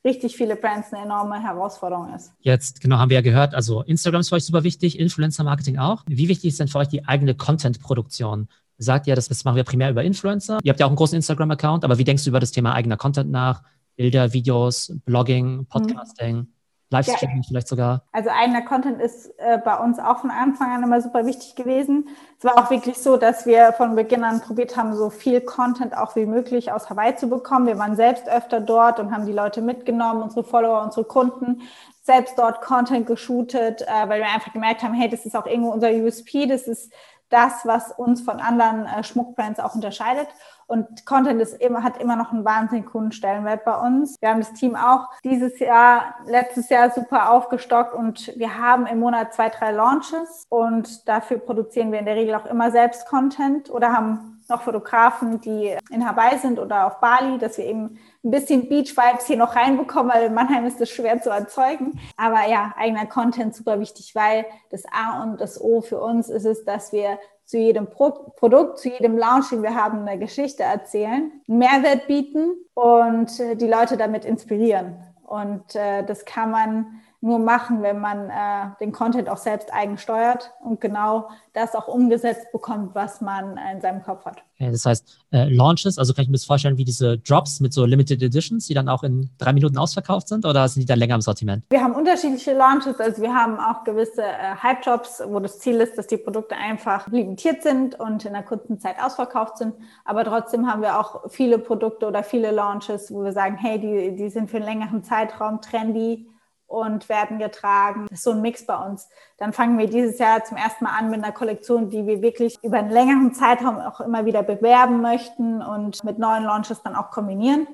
richtig viele Brands eine enorme Herausforderung ist. Jetzt, genau, haben wir ja gehört, also Instagram ist für euch super wichtig, Influencer-Marketing auch. Wie wichtig ist denn für euch die eigene Content-Produktion? Sagt ja, das, das machen wir primär über Influencer. Ihr habt ja auch einen großen Instagram-Account, aber wie denkst du über das Thema eigener Content nach? Bilder, Videos, Blogging, mhm. Podcasting? Mhm. Livestreaming ja. vielleicht sogar? Also eigener Content ist äh, bei uns auch von Anfang an immer super wichtig gewesen. Es war auch wirklich so, dass wir von Beginn an probiert haben, so viel Content auch wie möglich aus Hawaii zu bekommen. Wir waren selbst öfter dort und haben die Leute mitgenommen, unsere Follower, unsere Kunden, selbst dort Content geshootet, äh, weil wir einfach gemerkt haben, hey, das ist auch irgendwo unser USP, das ist das, was uns von anderen äh, Schmuckbrands auch unterscheidet. Und Content ist immer, hat immer noch einen wahnsinnig coolen Stellenwert bei uns. Wir haben das Team auch dieses Jahr, letztes Jahr super aufgestockt und wir haben im Monat zwei, drei Launches und dafür produzieren wir in der Regel auch immer selbst Content oder haben noch Fotografen, die in Hawaii sind oder auf Bali, dass wir eben ein bisschen Beach-Vibes hier noch reinbekommen, weil in Mannheim ist das schwer zu erzeugen. Aber ja, eigener Content super wichtig, weil das A und das O für uns ist es, dass wir zu jedem Pro Produkt, zu jedem Launch, den wir haben, eine Geschichte erzählen, einen Mehrwert bieten und äh, die Leute damit inspirieren. Und äh, das kann man nur machen, wenn man äh, den Content auch selbst eigen steuert und genau das auch umgesetzt bekommt, was man in seinem Kopf hat. Okay, das heißt, äh, Launches, also kann ich mir das vorstellen wie diese Drops mit so Limited Editions, die dann auch in drei Minuten ausverkauft sind oder sind die dann länger im Sortiment? Wir haben unterschiedliche Launches, also wir haben auch gewisse äh, Hype-Drops, wo das Ziel ist, dass die Produkte einfach limitiert sind und in einer kurzen Zeit ausverkauft sind. Aber trotzdem haben wir auch viele Produkte oder viele Launches, wo wir sagen, hey, die, die sind für einen längeren Zeitraum trendy und werden getragen. Das ist so ein Mix bei uns. Dann fangen wir dieses Jahr zum ersten Mal an mit einer Kollektion, die wir wirklich über einen längeren Zeitraum auch immer wieder bewerben möchten und mit neuen Launches dann auch kombinieren.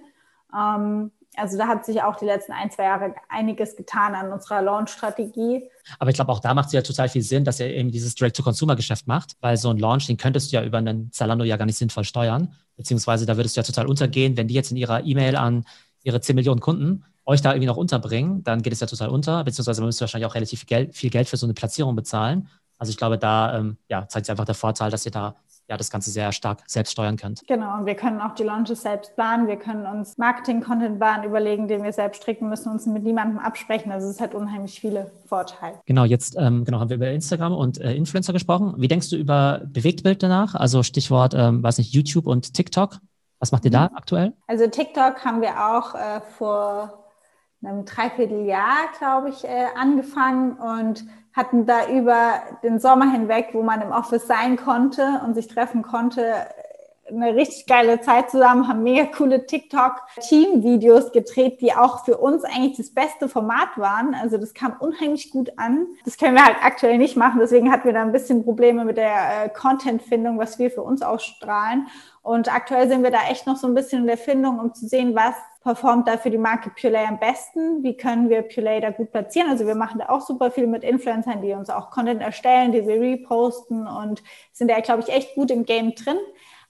Ähm, also da hat sich auch die letzten ein, zwei Jahre einiges getan an unserer Launch-Strategie. Aber ich glaube, auch da macht es ja total viel Sinn, dass ihr eben dieses Direct-to-Consumer-Geschäft macht, weil so ein Launch, den könntest du ja über einen Zalando ja gar nicht sinnvoll steuern. Beziehungsweise da würdest du ja total untergehen, wenn die jetzt in ihrer E-Mail an ihre 10 Millionen Kunden euch da irgendwie noch unterbringen, dann geht es ja total unter, beziehungsweise man müsste wahrscheinlich auch relativ viel Geld, viel Geld für so eine Platzierung bezahlen. Also ich glaube, da ähm, ja, zeigt sich einfach der Vorteil, dass ihr da ja, das Ganze sehr stark selbst steuern könnt. Genau, und wir können auch die Launches selbst planen. Wir können uns Marketing-Content-Bahn überlegen, den wir selbst stricken müssen, uns mit niemandem absprechen. Also es hat unheimlich viele Vorteile. Genau, jetzt ähm, genau, haben wir über Instagram und äh, Influencer gesprochen. Wie denkst du über Bewegtbild danach? Also Stichwort, ähm, weiß nicht, YouTube und TikTok. Was macht ihr da mhm. aktuell? Also TikTok haben wir auch äh, vor einem Dreivierteljahr, glaube ich, äh, angefangen und hatten da über den Sommer hinweg, wo man im Office sein konnte und sich treffen konnte, eine richtig geile Zeit zusammen, haben mega coole TikTok-Team-Videos gedreht, die auch für uns eigentlich das beste Format waren. Also das kam unheimlich gut an. Das können wir halt aktuell nicht machen, deswegen hatten wir da ein bisschen Probleme mit der äh, Content-Findung, was wir für uns ausstrahlen. Und aktuell sind wir da echt noch so ein bisschen in der Findung, um zu sehen, was performt da für die Marke Purelay am besten? Wie können wir Purelay da gut platzieren? Also wir machen da auch super viel mit Influencern, die uns auch Content erstellen, die wir reposten und sind da, glaube ich, echt gut im Game drin.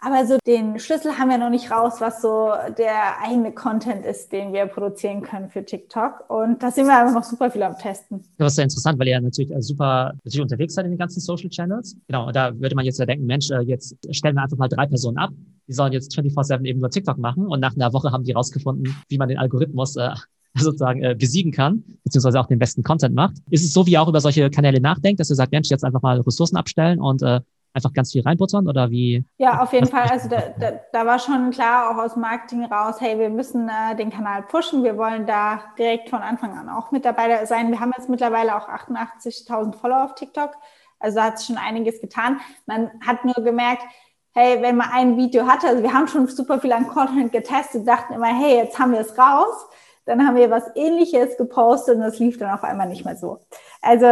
Aber so den Schlüssel haben wir noch nicht raus, was so der eigene Content ist, den wir produzieren können für TikTok. Und da sind wir einfach noch super viel am Testen. Das ist sehr interessant, weil ihr natürlich äh, super natürlich unterwegs seid in den ganzen Social Channels. Genau, und da würde man jetzt ja denken, Mensch, äh, jetzt stellen wir einfach mal drei Personen ab. Die sollen jetzt 24-7 eben nur TikTok machen und nach einer Woche haben die rausgefunden, wie man den Algorithmus äh, sozusagen äh, besiegen kann, beziehungsweise auch den besten Content macht. Ist es so, wie ihr auch über solche Kanäle nachdenkt, dass ihr sagt, Mensch, jetzt einfach mal Ressourcen abstellen und äh, einfach ganz viel reinbuttern oder wie? Ja, auf jeden Fall. Also da, da, da, war schon klar, auch aus Marketing raus, hey, wir müssen äh, den Kanal pushen. Wir wollen da direkt von Anfang an auch mit dabei sein. Wir haben jetzt mittlerweile auch 88.000 Follower auf TikTok. Also da hat sich schon einiges getan. Man hat nur gemerkt, hey, wenn man ein Video hatte, also wir haben schon super viel an Content getestet, dachten immer, hey, jetzt haben wir es raus. Dann haben wir was ähnliches gepostet und das lief dann auf einmal nicht mehr so. Also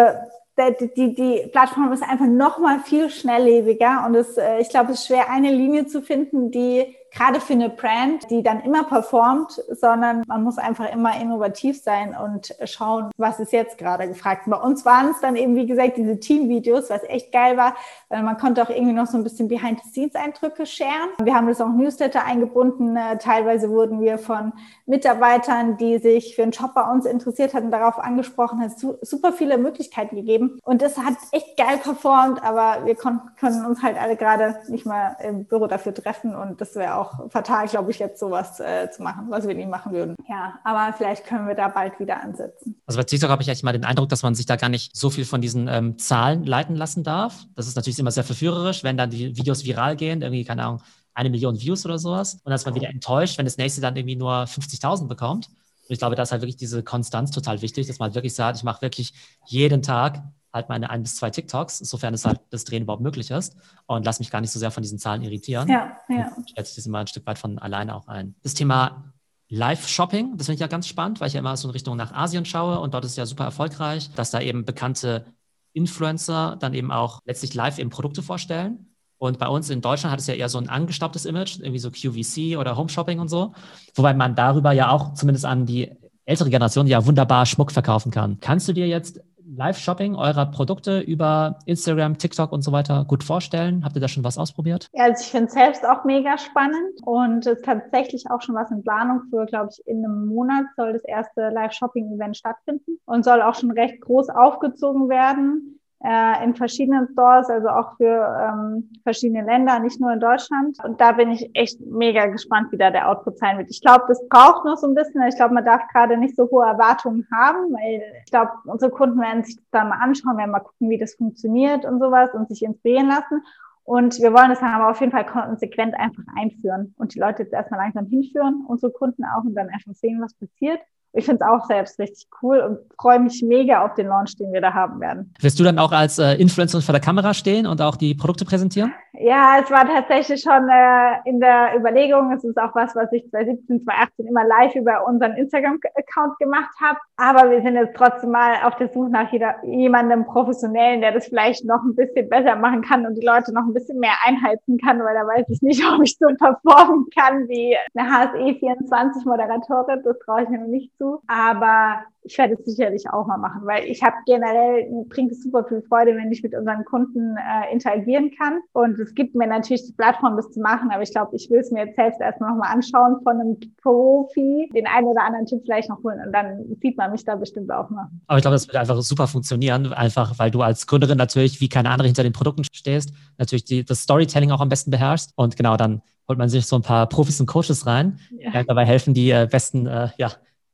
die, die, die Plattform ist einfach noch mal viel schnelllebiger und es, äh, ich glaube, es ist schwer, eine Linie zu finden, die gerade für eine Brand, die dann immer performt, sondern man muss einfach immer innovativ sein und schauen, was ist jetzt gerade gefragt. Bei uns waren es dann eben, wie gesagt, diese Team-Videos, was echt geil war, weil man konnte auch irgendwie noch so ein bisschen Behind-the-Scenes-Eindrücke scheren. Wir haben das auch Newsletter eingebunden. Äh, teilweise wurden wir von Mitarbeitern, die sich für einen Job bei uns interessiert hatten, darauf angesprochen, hat super viele Möglichkeiten gegeben. Und das hat echt geil performt, aber wir können uns halt alle gerade nicht mal im Büro dafür treffen und das wäre auch fatal, glaube ich, jetzt sowas äh, zu machen, was wir nie machen würden. Ja, aber vielleicht können wir da bald wieder ansetzen. Also bei TikTok habe ich eigentlich mal den Eindruck, dass man sich da gar nicht so viel von diesen ähm, Zahlen leiten lassen darf. Das ist natürlich immer sehr verführerisch, wenn dann die Videos viral gehen, irgendwie, keine Ahnung, eine Million Views oder sowas. Und dann ist man wieder enttäuscht, wenn das nächste dann irgendwie nur 50.000 bekommt. Und ich glaube, da ist halt wirklich diese Konstanz total wichtig, dass man halt wirklich sagt, ich mache wirklich jeden Tag halt meine ein bis zwei TikToks, sofern es halt das Drehen überhaupt möglich ist und lass mich gar nicht so sehr von diesen Zahlen irritieren. Ja, ja. Stellt sich das immer ein Stück weit von alleine auch ein. Das Thema Live-Shopping, das finde ich ja ganz spannend, weil ich ja immer so in Richtung nach Asien schaue und dort ist es ja super erfolgreich, dass da eben bekannte Influencer dann eben auch letztlich live eben Produkte vorstellen. Und bei uns in Deutschland hat es ja eher so ein angestaubtes Image, irgendwie so QVC oder Home Shopping und so. Wobei man darüber ja auch zumindest an die ältere Generation ja wunderbar Schmuck verkaufen kann. Kannst du dir jetzt Live-Shopping eurer Produkte über Instagram, TikTok und so weiter gut vorstellen? Habt ihr da schon was ausprobiert? Ja, also ich finde es selbst auch mega spannend und es ist tatsächlich auch schon was in Planung für, glaube ich, in einem Monat soll das erste Live-Shopping-Event stattfinden und soll auch schon recht groß aufgezogen werden äh, in verschiedenen Stores, also auch für ähm, verschiedene Länder, nicht nur in Deutschland. Und da bin ich echt mega gespannt, wie da der Output sein wird. Ich glaube, das braucht noch so ein bisschen. Ich glaube, man darf gerade nicht so hohe Erwartungen haben, weil ich glaube, unsere Kunden werden sich das dann mal anschauen, werden mal gucken, wie das funktioniert und sowas und sich inspirieren lassen. Und wir wollen das dann aber auf jeden Fall konsequent einfach einführen und die Leute jetzt erstmal langsam hinführen, unsere Kunden auch und dann einfach sehen, was passiert ich finde es auch selbst richtig cool und freue mich mega auf den Launch, den wir da haben werden. Wirst du dann auch als äh, Influencer vor der Kamera stehen und auch die Produkte präsentieren? Ja, es war tatsächlich schon äh, in der Überlegung. Es ist auch was, was ich 2017, 2018 immer live über unseren Instagram-Account gemacht habe. Aber wir sind jetzt trotzdem mal auf der Suche nach jeder, jemandem Professionellen, der das vielleicht noch ein bisschen besser machen kann und die Leute noch ein bisschen mehr einheizen kann, weil da weiß ich nicht, ob ich so performen kann wie eine HSE 24 Moderatorin. Das traue ich mir noch nicht zu. Aber ich werde es sicherlich auch mal machen, weil ich habe generell, bringt es super viel Freude, wenn ich mit unseren Kunden äh, interagieren kann. Und es gibt mir natürlich die Plattform, das zu machen, aber ich glaube, ich will es mir jetzt selbst erstmal nochmal anschauen von einem Profi, den einen oder anderen Tipp vielleicht noch holen und dann sieht man mich da bestimmt auch mal. Aber ich glaube, das wird einfach super funktionieren, einfach weil du als Gründerin natürlich wie keine andere hinter den Produkten stehst, natürlich die, das Storytelling auch am besten beherrschst und genau dann holt man sich so ein paar Profis und Coaches rein, ja. dabei helfen, die äh, besten äh, ja,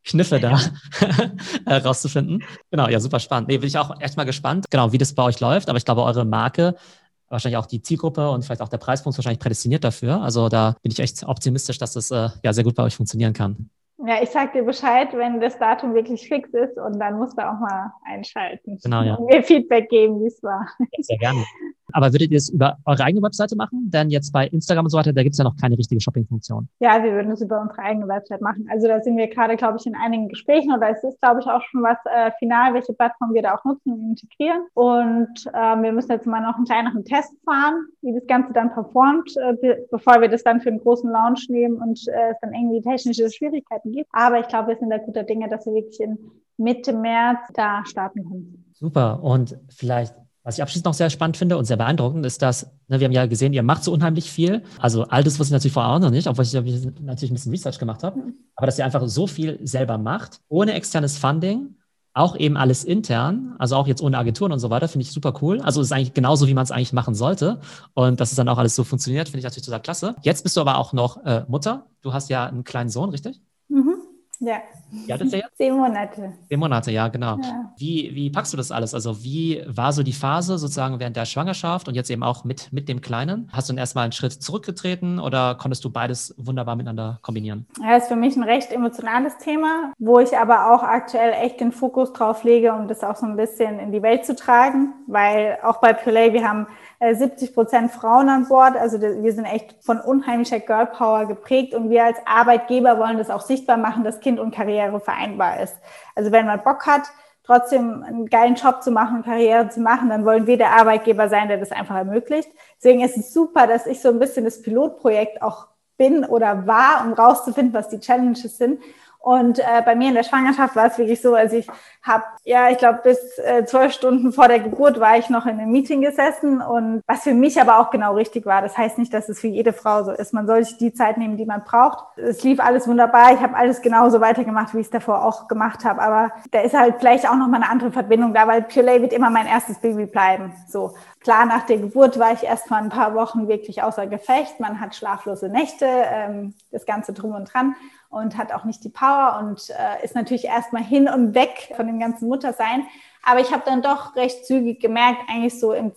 Kniffe da äh, rauszufinden. Genau, ja, super spannend. Nee, bin ich auch echt mal gespannt, genau, wie das bei euch läuft. Aber ich glaube, eure Marke, wahrscheinlich auch die Zielgruppe und vielleicht auch der Preispunkt ist wahrscheinlich prädestiniert dafür. Also da bin ich echt optimistisch, dass das äh, ja sehr gut bei euch funktionieren kann. Ja, ich sag dir Bescheid, wenn das Datum wirklich fix ist und dann musst du auch mal einschalten genau, ja. und mir Feedback geben, wie es war. Sehr gerne. Aber würdet ihr es über eure eigene Webseite machen? Denn jetzt bei Instagram und so weiter, da gibt es ja noch keine richtige Shopping-Funktion. Ja, wir würden es über unsere eigene Website machen. Also da sind wir gerade, glaube ich, in einigen Gesprächen oder es ist, glaube ich, auch schon was äh, final, welche Plattform wir da auch nutzen und integrieren. Und äh, wir müssen jetzt mal noch einen kleineren Test fahren, wie das Ganze dann performt, äh, bevor wir das dann für einen großen Launch nehmen und äh, es dann irgendwie technische Schwierigkeiten gibt. Aber ich glaube, wir sind da guter Dinge, dass wir wirklich in Mitte März da starten können. Super. Und vielleicht was ich abschließend noch sehr spannend finde und sehr beeindruckend, ist, dass, ne, wir haben ja gesehen, ihr macht so unheimlich viel. Also all das wusste ich natürlich vorher auch noch nicht, obwohl ich natürlich ein bisschen Research gemacht habe. Aber dass ihr einfach so viel selber macht, ohne externes Funding, auch eben alles intern, also auch jetzt ohne Agenturen und so weiter, finde ich super cool. Also ist eigentlich genauso, wie man es eigentlich machen sollte. Und dass es dann auch alles so funktioniert, finde ich natürlich total klasse. Jetzt bist du aber auch noch äh, Mutter. Du hast ja einen kleinen Sohn, richtig? Ja. Wie alt ist jetzt? Zehn Monate. Zehn Monate, ja, genau. Ja. Wie, wie packst du das alles? Also, wie war so die Phase sozusagen während der Schwangerschaft und jetzt eben auch mit, mit dem Kleinen? Hast du dann erstmal einen Schritt zurückgetreten oder konntest du beides wunderbar miteinander kombinieren? Ja, ist für mich ein recht emotionales Thema, wo ich aber auch aktuell echt den Fokus drauf lege, um das auch so ein bisschen in die Welt zu tragen, weil auch bei Play, wir haben 70 äh, Prozent Frauen an Bord. Also wir sind echt von unheimlicher Girl Power geprägt und wir als Arbeitgeber wollen das auch sichtbar machen, dass Kind und Karriere vereinbar ist. Also wenn man Bock hat, trotzdem einen geilen Job zu machen, Karriere zu machen, dann wollen wir der Arbeitgeber sein, der das einfach ermöglicht. Deswegen ist es super, dass ich so ein bisschen das Pilotprojekt auch bin oder war, um rauszufinden, was die Challenges sind. Und äh, bei mir in der Schwangerschaft war es wirklich so, also ich habe, ja, ich glaube, bis äh, zwölf Stunden vor der Geburt war ich noch in einem Meeting gesessen und was für mich aber auch genau richtig war. Das heißt nicht, dass es für jede Frau so ist. Man soll sich die Zeit nehmen, die man braucht. Es lief alles wunderbar. Ich habe alles genauso weitergemacht, wie ich es davor auch gemacht habe. Aber da ist halt vielleicht auch noch mal eine andere Verbindung da, weil Purelay wird immer mein erstes Baby bleiben. So. Klar, nach der Geburt war ich erst mal ein paar Wochen wirklich außer Gefecht. Man hat schlaflose Nächte, ähm, das Ganze drum und dran und hat auch nicht die Power und äh, ist natürlich erstmal hin und weg von dem ganzen Muttersein. Aber ich habe dann doch recht zügig gemerkt, eigentlich so im,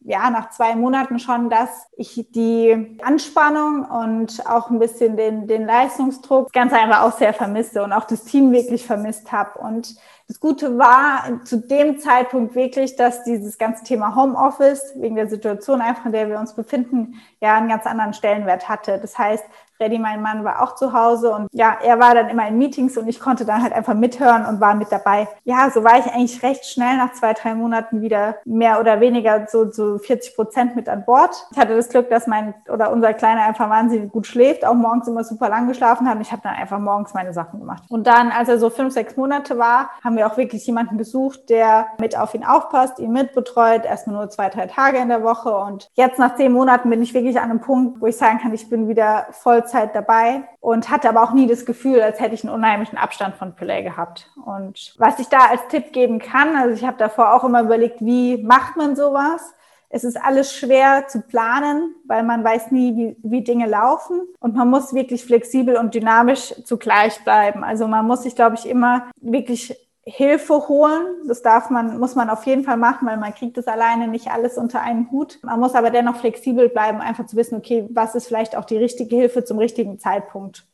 ja, nach zwei Monaten schon, dass ich die Anspannung und auch ein bisschen den, den Leistungsdruck ganz einfach auch sehr vermisse und auch das Team wirklich vermisst habe. Und das Gute war zu dem Zeitpunkt wirklich, dass dieses ganze Thema Homeoffice wegen der Situation einfach, in der wir uns befinden, ja einen ganz anderen Stellenwert hatte. Das heißt, Freddy, mein Mann, war auch zu Hause und ja, er war dann immer in Meetings und ich konnte dann halt einfach mithören und war mit dabei. Ja, so war ich eigentlich recht schnell nach zwei, drei Monaten wieder mehr oder weniger so, so 40 Prozent mit an Bord. Ich hatte das Glück, dass mein oder unser Kleiner einfach wahnsinnig gut schläft, auch morgens immer super lang geschlafen hat ich habe dann einfach morgens meine Sachen gemacht. Und dann, als er so fünf, sechs Monate war, haben wir auch wirklich jemanden gesucht, der mit auf ihn aufpasst, ihn mitbetreut, erstmal nur zwei, drei Tage in der Woche und jetzt nach zehn Monaten bin ich wirklich an einem Punkt, wo ich sagen kann, ich bin wieder voll Vollzeit dabei und hatte aber auch nie das Gefühl, als hätte ich einen unheimlichen Abstand von Pelé gehabt. Und was ich da als Tipp geben kann, also ich habe davor auch immer überlegt, wie macht man sowas? Es ist alles schwer zu planen, weil man weiß nie, wie, wie Dinge laufen. Und man muss wirklich flexibel und dynamisch zugleich bleiben. Also man muss sich, glaube ich, immer wirklich Hilfe holen. Das darf man, muss man auf jeden Fall machen, weil man kriegt das alleine nicht alles unter einen Hut. Man muss aber dennoch flexibel bleiben, einfach zu wissen, okay, was ist vielleicht auch die richtige Hilfe zum richtigen Zeitpunkt.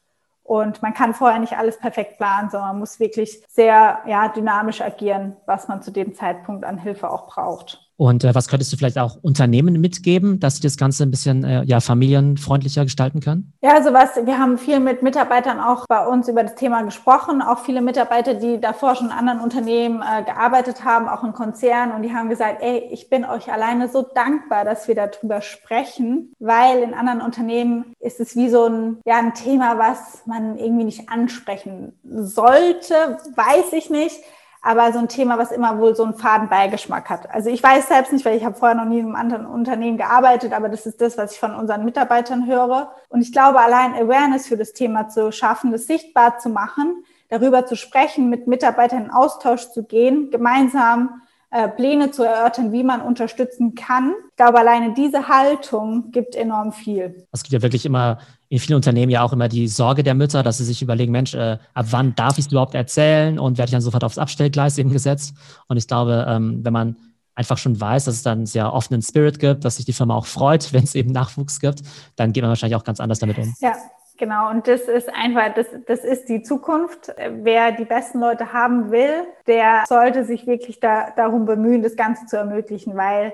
Und man kann vorher nicht alles perfekt planen, sondern man muss wirklich sehr ja, dynamisch agieren, was man zu dem Zeitpunkt an Hilfe auch braucht. Und äh, was könntest du vielleicht auch Unternehmen mitgeben, dass sie das Ganze ein bisschen äh, ja, familienfreundlicher gestalten können? Ja, also was, wir haben viel mit Mitarbeitern auch bei uns über das Thema gesprochen, auch viele Mitarbeiter, die davor schon in anderen Unternehmen äh, gearbeitet haben, auch in Konzernen, und die haben gesagt, ey, ich bin euch alleine so dankbar, dass wir darüber sprechen, weil in anderen Unternehmen ist es wie so ein, ja, ein Thema, was man irgendwie nicht ansprechen sollte, weiß ich nicht aber so ein Thema, was immer wohl so einen faden Beigeschmack hat. Also ich weiß selbst nicht, weil ich habe vorher noch nie in einem anderen Unternehmen gearbeitet, aber das ist das, was ich von unseren Mitarbeitern höre. Und ich glaube, allein Awareness für das Thema zu schaffen, das sichtbar zu machen, darüber zu sprechen, mit Mitarbeitern in Austausch zu gehen, gemeinsam äh, Pläne zu erörtern, wie man unterstützen kann. Ich glaube, alleine diese Haltung gibt enorm viel. Es gibt ja wirklich immer in vielen Unternehmen ja auch immer die Sorge der Mütter, dass sie sich überlegen, Mensch, äh, ab wann darf ich es überhaupt erzählen und werde ich dann sofort aufs Abstellgleis eben gesetzt. Und ich glaube, ähm, wenn man einfach schon weiß, dass es dann sehr offenen Spirit gibt, dass sich die Firma auch freut, wenn es eben Nachwuchs gibt, dann geht man wahrscheinlich auch ganz anders damit um. Ja, Genau, und das ist einfach, das, das ist die Zukunft. Wer die besten Leute haben will, der sollte sich wirklich da, darum bemühen, das Ganze zu ermöglichen, weil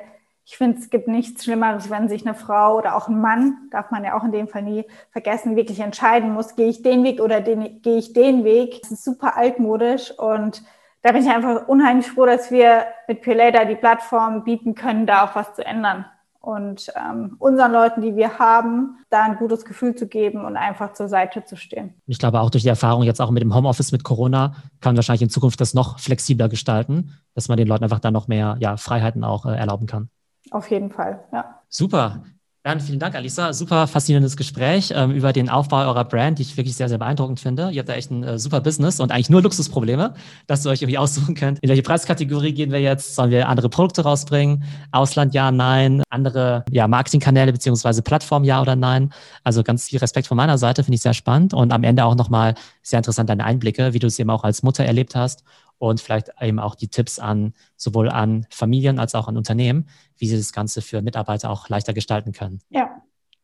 ich finde, es gibt nichts Schlimmeres, wenn sich eine Frau oder auch ein Mann, darf man ja auch in dem Fall nie vergessen, wirklich entscheiden muss, gehe ich den Weg oder gehe ich den Weg. Das ist super altmodisch und da bin ich einfach unheimlich froh, dass wir mit Pure die Plattform bieten können, da auch was zu ändern und ähm, unseren Leuten, die wir haben, da ein gutes Gefühl zu geben und einfach zur Seite zu stehen. Ich glaube, auch durch die Erfahrung jetzt auch mit dem Homeoffice mit Corona kann man wahrscheinlich in Zukunft das noch flexibler gestalten, dass man den Leuten einfach da noch mehr ja, Freiheiten auch äh, erlauben kann. Auf jeden Fall, ja. Super. Dann vielen Dank, Alisa. Super faszinierendes Gespräch ähm, über den Aufbau eurer Brand, die ich wirklich sehr, sehr beeindruckend finde. Ihr habt da echt ein äh, super Business und eigentlich nur Luxusprobleme, dass ihr euch irgendwie aussuchen könnt. In welche Preiskategorie gehen wir jetzt? Sollen wir andere Produkte rausbringen? Ausland, ja, nein. Andere ja, Marketingkanäle beziehungsweise Plattformen, ja oder nein? Also ganz viel Respekt von meiner Seite, finde ich sehr spannend. Und am Ende auch nochmal sehr interessant deine Einblicke, wie du es eben auch als Mutter erlebt hast und vielleicht eben auch die Tipps an sowohl an Familien als auch an Unternehmen, wie sie das Ganze für Mitarbeiter auch leichter gestalten können. Ja.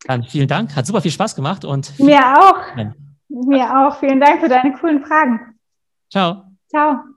Dann vielen Dank, hat super viel Spaß gemacht und mir auch. Mir auch. Vielen Dank für deine coolen Fragen. Ciao. Ciao.